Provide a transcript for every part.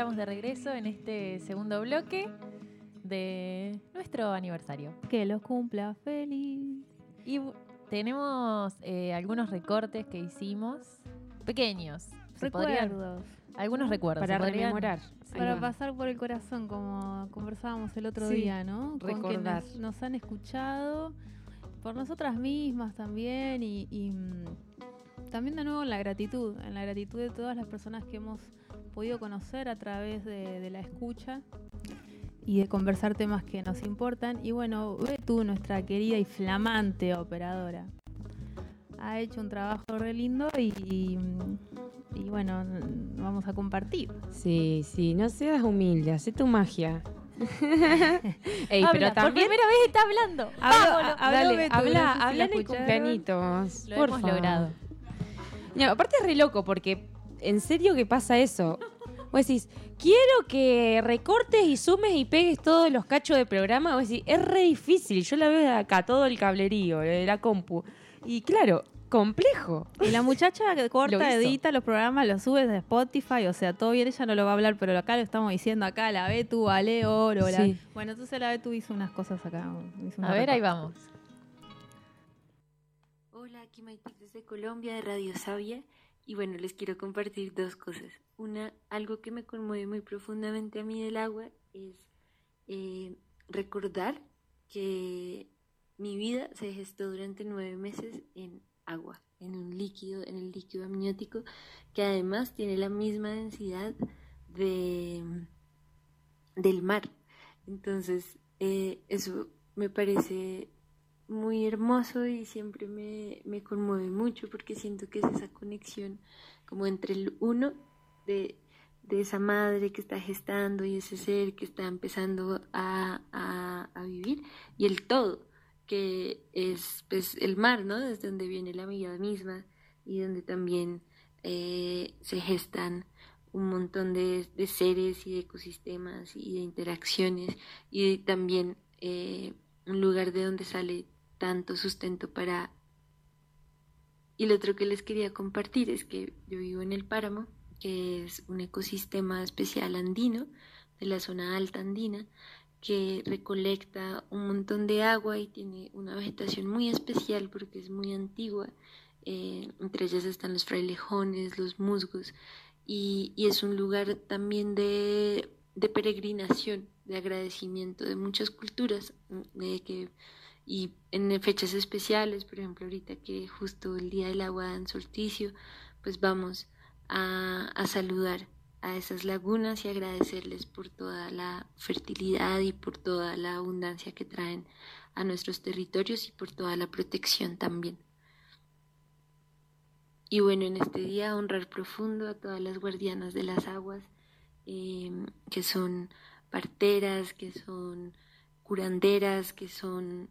estamos de regreso en este segundo bloque de nuestro aniversario. Que los cumpla feliz. Y tenemos eh, algunos recortes que hicimos, pequeños. Recuerdos. algunos recuerdos. Para rememorar. Para pasar por el corazón, como conversábamos el otro día, ¿no? Recordar. Con nos, han escuchado, por nosotras mismas también, y, mm, también de nuevo en la gratitud, en la gratitud de todas las personas que hemos podido conocer a través de, la escucha y de conversar temas que nos importan. Y bueno, ve tú, nuestra querida y flamante operadora. Ha hecho un trabajo re lindo y, y, bueno, vamos a compartir. Sí, sí, no seas humilde, haz tu magia. Ey, pero también... Por primera vez está hablando. Habla, habla, habla, habla en cumpleañitos. Lo hemos logrado. aparte es re loco porque en serio que pasa eso. Vos decís, quiero que recortes y sumes y pegues todos los cachos de programa. Vos decís, es re difícil. Yo la veo de acá, todo el cablerío, de la compu. Y claro, complejo. Y la muchacha que corta, edita los programas, los sube de Spotify, o sea, todo bien, ella no lo va a hablar, pero acá lo estamos diciendo acá, la Betu, Ale Oro, Bueno, entonces la Betu hizo unas cosas acá. a ver, ahí vamos. Hola, aquí Maite desde Colombia, de Radio Sabia. Y bueno, les quiero compartir dos cosas. Una, algo que me conmueve muy profundamente a mí del agua es eh, recordar que mi vida se gestó durante nueve meses en agua, en un líquido, en el líquido amniótico, que además tiene la misma densidad de, del mar. Entonces, eh, eso me parece muy hermoso y siempre me, me, conmueve mucho porque siento que es esa conexión como entre el uno de, de esa madre que está gestando y ese ser que está empezando a, a, vivir y el todo que es pues, el mar, ¿no? Desde donde viene la vida misma y donde también eh, se gestan un montón de, de, seres y de ecosistemas y de interacciones y también eh, un lugar de donde sale tanto sustento para... Y lo otro que les quería compartir es que yo vivo en el páramo, que es un ecosistema especial andino, de la zona alta andina, que recolecta un montón de agua y tiene una vegetación muy especial porque es muy antigua. Eh, entre ellas están los frailejones, los musgos, y, es un lugar también de, de, peregrinación, de agradecimiento de muchas culturas, de que y en fechas especiales, por ejemplo ahorita que justo el día del agua en solsticio, pues vamos a, saludar a esas lagunas y agradecerles por toda la fertilidad y por toda la abundancia que traen a nuestros territorios y por toda la protección también. Y bueno, en este día honrar profundo a todas las guardianas de las aguas, eh, que son parteras, que son curanderas, que son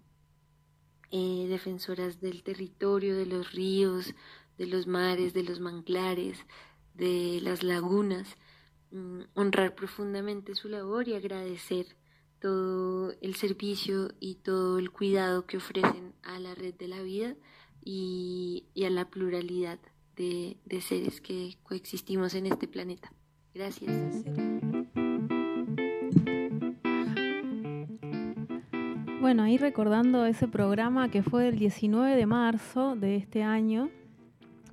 eh, defensoras del territorio, de los ríos, de los mares, de los manglares, de las lagunas, mm, honrar profundamente su labor y agradecer todo el servicio y todo el cuidado que ofrecen a la red de la vida y, a la pluralidad de, de seres que coexistimos en este planeta. Gracias. Bueno, ahí recordando ese programa que fue el 19 de marzo de este año,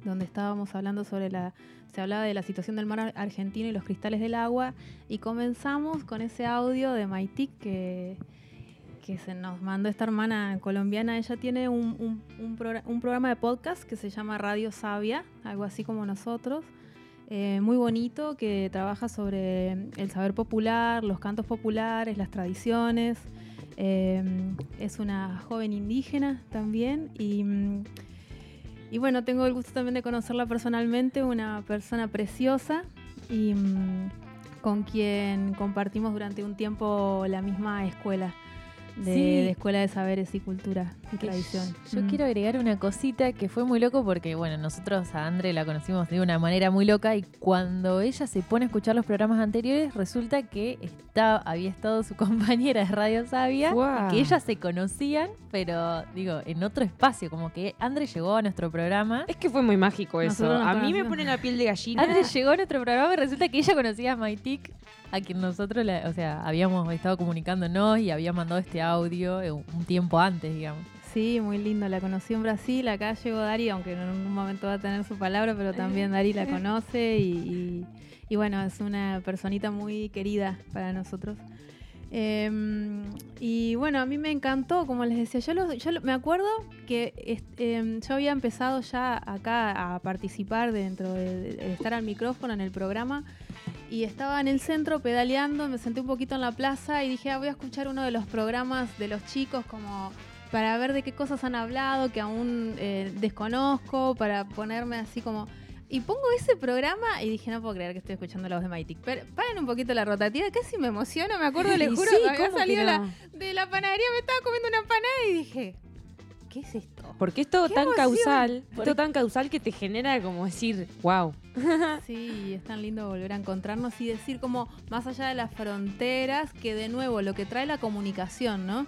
donde estábamos hablando sobre la, se hablaba de la situación del mar argentino y los cristales del agua, y comenzamos con ese audio de Maitik que, que se nos mandó esta hermana colombiana. Ella tiene un, un, programa de podcast que se llama Radio Sabia, algo así como nosotros. Eh, muy bonito que trabaja sobre el saber popular, los cantos populares, las tradiciones. Em, es una joven indígena también y, mm, y, bueno, tengo el gusto también de conocerla personalmente, una persona preciosa y mm, con quien compartimos durante un tiempo la misma escuela. De, Sí. de Escuela de Saberes y Cultura y Tradición. Yo Mm. quiero agregar una cosita que fue muy loco porque, bueno, nosotros a Andre la conocimos de una manera muy loca y cuando ella se pone a escuchar los programas anteriores, resulta que está, había estado su compañera de Radio Sabia y que ellas se conocían, pero digo, en otro espacio, como que Andre llegó a nuestro programa. Es que fue muy mágico eso. Nosotros A mí me pone la piel de gallina. Andre llegó a nuestro programa y resulta que ella conocía a Maitik, a quien nosotros, la- o sea, habíamos estado comunicándonos y había mandado este audio eh, un tiempo antes, digamos. Sí, muy lindo. La conocí en Brasil. Acá llegó Dari, aunque en algún momento va a tener su palabra, pero también Dari la conoce y, y- bueno, es una personita muy querida para nosotros. Em, y bueno, a mí me encantó, como les decía, yo, lo- yo me acuerdo que em, yo había empezado ya acá a participar dentro de, de estar al micrófono en el programa y estaba en el centro pedaleando, me senté un poquito en la plaza y dije, ah, voy a escuchar uno de los programas de los chicos como para ver de qué cosas han hablado que aún eh, desconozco, para ponerme así como... Y pongo ese programa y dije, no puedo creer que estoy escuchando la voz de Maitic. Pero paren un poquito la rotativa, casi me emociono, me acuerdo, les juro, sí, que había ¿cómo que salido la- de la panadería, me estaba comiendo una empanada y dije, ¿qué es esto? Porque es todo ¡Qué tan emoción! causal, Por- todo tan causal que te genera como decir, wow. Sí, es tan lindo volver a encontrarnos y decir como más allá de las fronteras, que de nuevo lo que trae la comunicación, ¿no?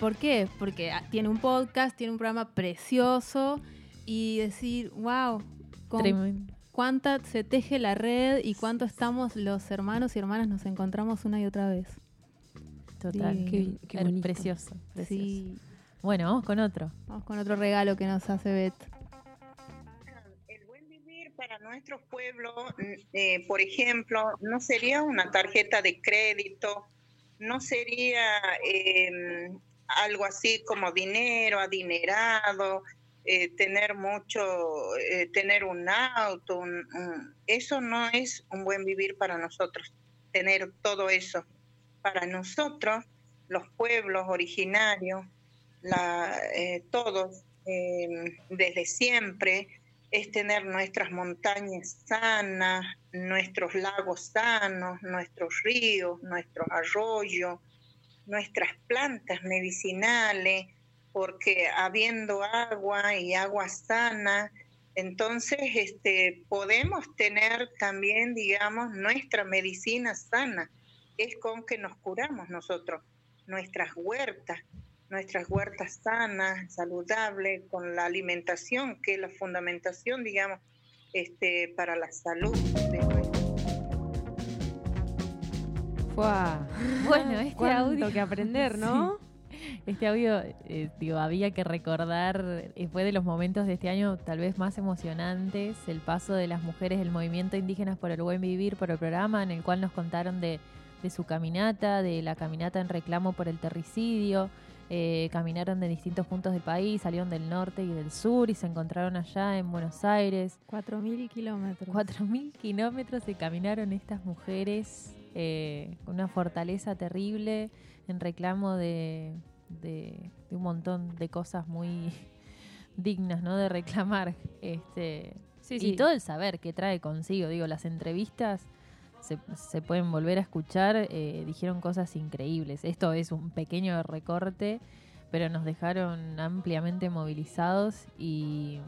¿Por qué? Porque ah, tiene un podcast, tiene un programa precioso y decir, wow, con Tremendo. cuánta se teje la red y cuánto estamos los hermanos y hermanas nos encontramos una y otra vez. Total. Sí. Qué- qué Era bonito. Precioso, precioso. Sí. Bueno, vamos con otro. Vamos con otro regalo que nos hace Bet. El buen vivir para nuestros pueblos, eh, por ejemplo, no sería una tarjeta de crédito, no sería eh, algo así como dinero, adinerado, eh, tener mucho, eh, tener un auto, un- un- eso no es un buen vivir para nosotros, tener todo eso. Para nosotros, los pueblos originarios, eh, todos, eh, desde siempre, es tener nuestras montañas sanas, nuestros lagos sanos, nuestros ríos, nuestros arroyos, nuestras plantas medicinales, porque habiendo agua y agua sana, entonces este, podemos tener también, digamos, nuestra medicina sana, es con que nos curamos nosotros, nuestras huertas, nuestras huertas sanas, saludables, con la alimentación, que es la fundamentación, digamos, este, para la salud de nuestro Fua. Bueno, este Cuánto audio. que aprender, ¿no? Este audio, eh, digo, había que recordar, eh, fue de los momentos de este año tal vez más emocionantes, el paso de las mujeres del movimiento Indígenas por el Buen Vivir, por el programa en el cual nos contaron de, de su caminata, de la caminata en reclamo por el terricidio. Eh, caminaron de distintos puntos del país, salieron del norte y del sur y se encontraron allá en Buenos Aires. 4.000 kilómetros. 4.000 kilómetros se caminaron estas mujeres eh, con una fortaleza terrible en reclamo de, de- de un montón de cosas muy dignas ¿no? de reclamar. Este, Sí, Y todo el saber que trae consigo. Digo, las entrevistas se, pueden volver a escuchar. eh, dijeron cosas increíbles. Esto es un pequeño recorte, pero nos dejaron ampliamente movilizados y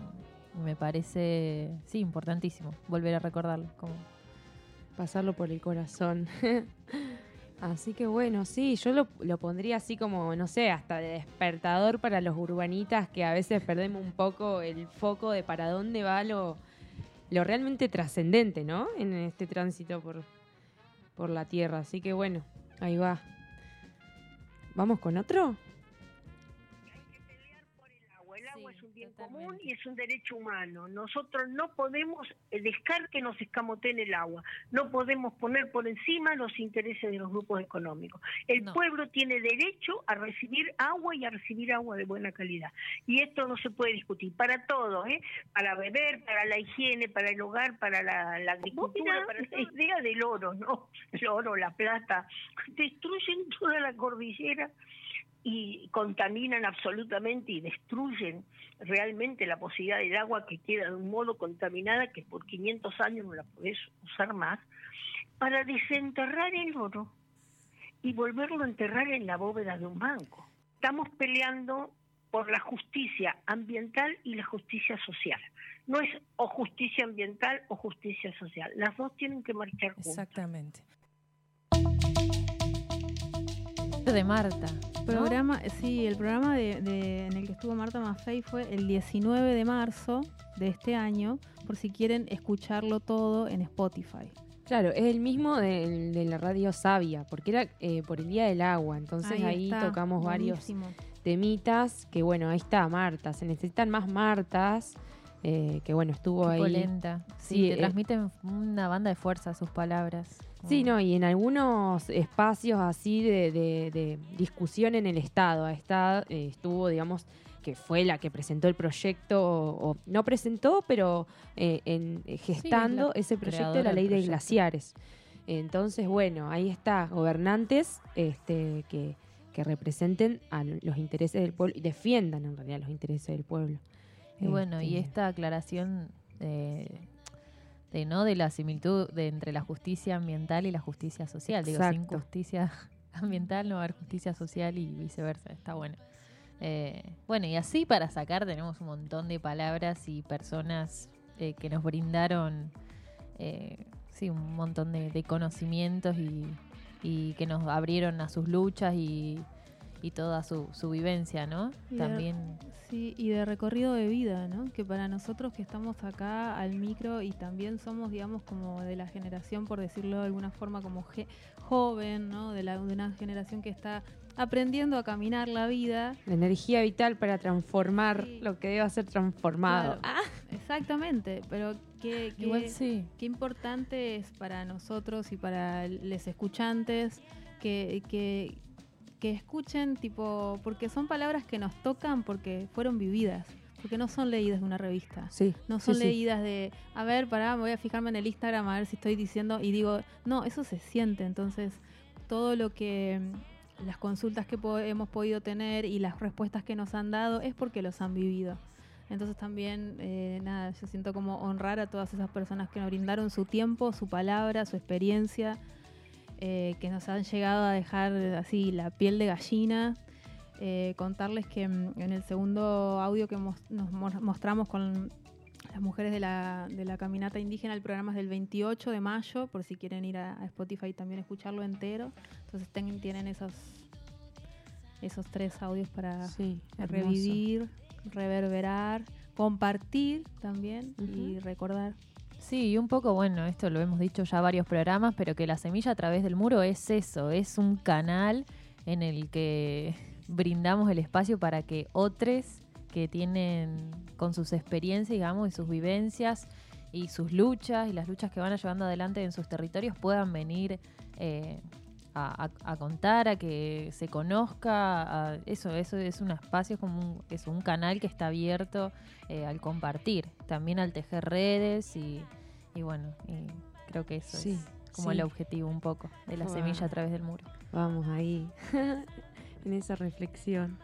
me parece, sí, importantísimo volver a recordarlo. Como, pasarlo por el corazón. así que bueno, sí, yo lo, lo pondría así como, no sé, hasta de despertador para los urbanitas que a veces perdemos un poco el foco de para dónde va lo, lo realmente trascendente, ¿no? En este tránsito por, por la tierra. Así que bueno, ahí va. ¿Vamos con otro? Totalmente. común y es un derecho humano. Nosotros no podemos dejar que nos escamoteen el agua. No podemos poner por encima los intereses de los grupos económicos. El No. pueblo tiene derecho a recibir agua y a recibir agua de buena calidad. Y esto no se puede discutir. Para todo, ¿eh? Para beber, para la higiene, para el hogar, para la, la agricultura, para la idea del oro, ¿no? El oro, la plata. Destruyen toda la cordillera y contaminan absolutamente y destruyen realmente la posibilidad del agua que queda de un modo contaminada que por 500 años no la podés usar más, para desenterrar el oro. y volverlo a enterrar en la bóveda de un banco. Estamos peleando por la justicia ambiental y la justicia social. No es o justicia ambiental o justicia social. Las dos tienen que marchar juntas. Exactamente. De Marta. ¿No? Programa, sí, el programa de, de- en el que estuvo Marta Maffei fue el 19 de marzo de este año, por si quieren escucharlo todo en Spotify. Claro, es el mismo de, la radio Sabia, porque era eh, por el Día del Agua. Entonces ahí, está, tocamos varios temitas, que bueno, ahí está Marta. Se necesitan más Martas, eh, que bueno, estuvo ahí. lenta. Sí, Sí, te eh, transmiten una banda de fuerza sus palabras. Sí, no, y en algunos espacios así de, de- de discusión en el Estado, está, eh, estuvo, digamos, que fue la que presentó el proyecto, o, o no presentó, pero eh, en, eh, gestando ese proyecto de la ley de glaciares. Entonces, bueno, ahí está, gobernantes este, que, que representen a los intereses del pueblo y defiendan en realidad los intereses del pueblo. Y bueno, y Este, esta aclaración eh, de no de la similitud de entre la justicia ambiental y la justicia social. Digo, sin justicia ambiental no va a haber justicia social y viceversa. Está bueno. Eh, bueno, y así para sacar tenemos un montón de palabras y personas eh, que nos brindaron eh, sí, un montón de, de conocimientos y, y que nos abrieron a sus luchas y, y toda su, su vivencia, ¿no? Y También Sí, y de recorrido de vida, ¿no? Que para nosotros que estamos acá al micro y también somos, digamos, como de la generación, por decirlo de alguna forma, como je- joven, ¿no? De, la, de una generación que está aprendiendo a caminar la vida. La energía vital para transformar Sí. lo que debe ser transformado. Claro, Exactamente, pero qué, qué- igual sí. qué importante es para nosotros y para los escuchantes que, que, que escuchen, tipo, porque son palabras que nos tocan porque fueron vividas, porque no son leídas de una revista. Sí, No son sí. leídas de, a ver, pará, me voy a fijarme en el Instagram a ver si estoy diciendo, y digo, no, eso se siente. Entonces, todo lo que, mm, las consultas que po- hemos podido tener y las respuestas que nos han dado es porque los han vivido. Entonces también, eh, nada, yo siento como honrar a todas esas personas que nos brindaron su tiempo, su palabra, su experiencia, eh, que nos han llegado a dejar así la piel de gallina. Eh, contarles que mm, en el segundo audio que mos- nos mo- mostramos con las mujeres de la, de la caminata indígena, el programa es del 28 de mayo, por si quieren ir a, a Spotify y también escucharlo entero. Entonces ten- tienen esos, esos tres audios para Sí, revivir, reverberar, compartir también y recordar. Sí, y un poco, bueno, esto lo hemos dicho ya varios programas, pero que la semilla a través del muro es eso, es un canal en el que brindamos el espacio para que otros que tienen con sus experiencias, digamos, y sus vivencias y sus luchas y las luchas que van llevando adelante en sus territorios puedan venir eh, a, a- a contar, a que se conozca, a- eso, eso es un espacio, es como un, es un canal que está abierto eh, al compartir, también al tejer redes y, y bueno, y creo que eso Sí, es como sí. el objetivo un poco de la Wow. semilla a través del muro. Vamos ahí, en esa reflexión.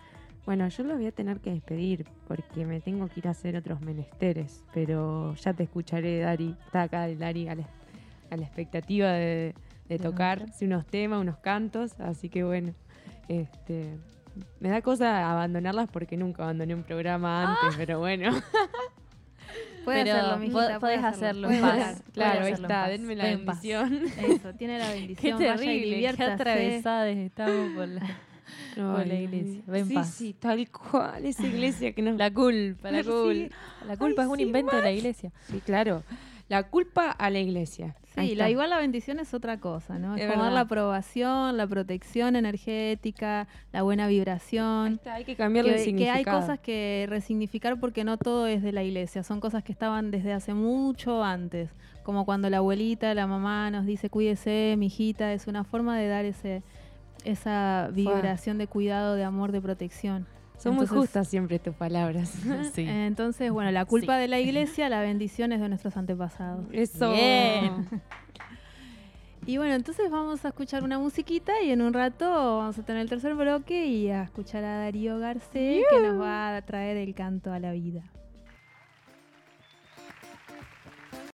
Bueno, yo lo voy a tener que despedir porque me tengo que ir a hacer otros menesteres, pero ya te escucharé, Dari. Está acá el Dari a la, a la expectativa de, de tocar sí, unos temas, unos cantos, así que bueno, este me da cosa abandonarlas porque nunca abandoné un programa antes, pero bueno, Puede Pero hacerlo, mijita, podés hacerlo en Puede paz. hacer, claro, ahí hacerlo en está, denme la en paz. bendición. Eso, tiene la Qué bendición. vaya y terrible, qué atravesadas estamos por la, por Ay, la iglesia. Ven sí, paz. sí, tal cual, esa iglesia que nos La culpa, la Sí. culpa. La culpa Ay, es un sí, invento de la iglesia. Sí, claro. La culpa a la iglesia. Sí, la, igual la bendición es otra cosa, ¿no? Es, Es como dar la aprobación, la protección energética, la buena vibración. está, hay que cambiarle el Que, que significado. hay cosas que resignificar porque no todo es de la iglesia, son cosas que estaban desde hace mucho antes, como cuando la abuelita, la mamá nos dice cuídese, mijita, es una forma de dar ese esa vibración de cuidado, de amor, de protección. Son muy justas siempre tus palabras. Sí. Entonces, bueno, la culpa Sí. de la iglesia, la bendición es de nuestros antepasados. Eso. Bien. Y bueno, entonces vamos a escuchar una musiquita y en un rato vamos a tener el tercer bloque y a escuchar a Darío Garcés que nos va a traer el canto a la vida.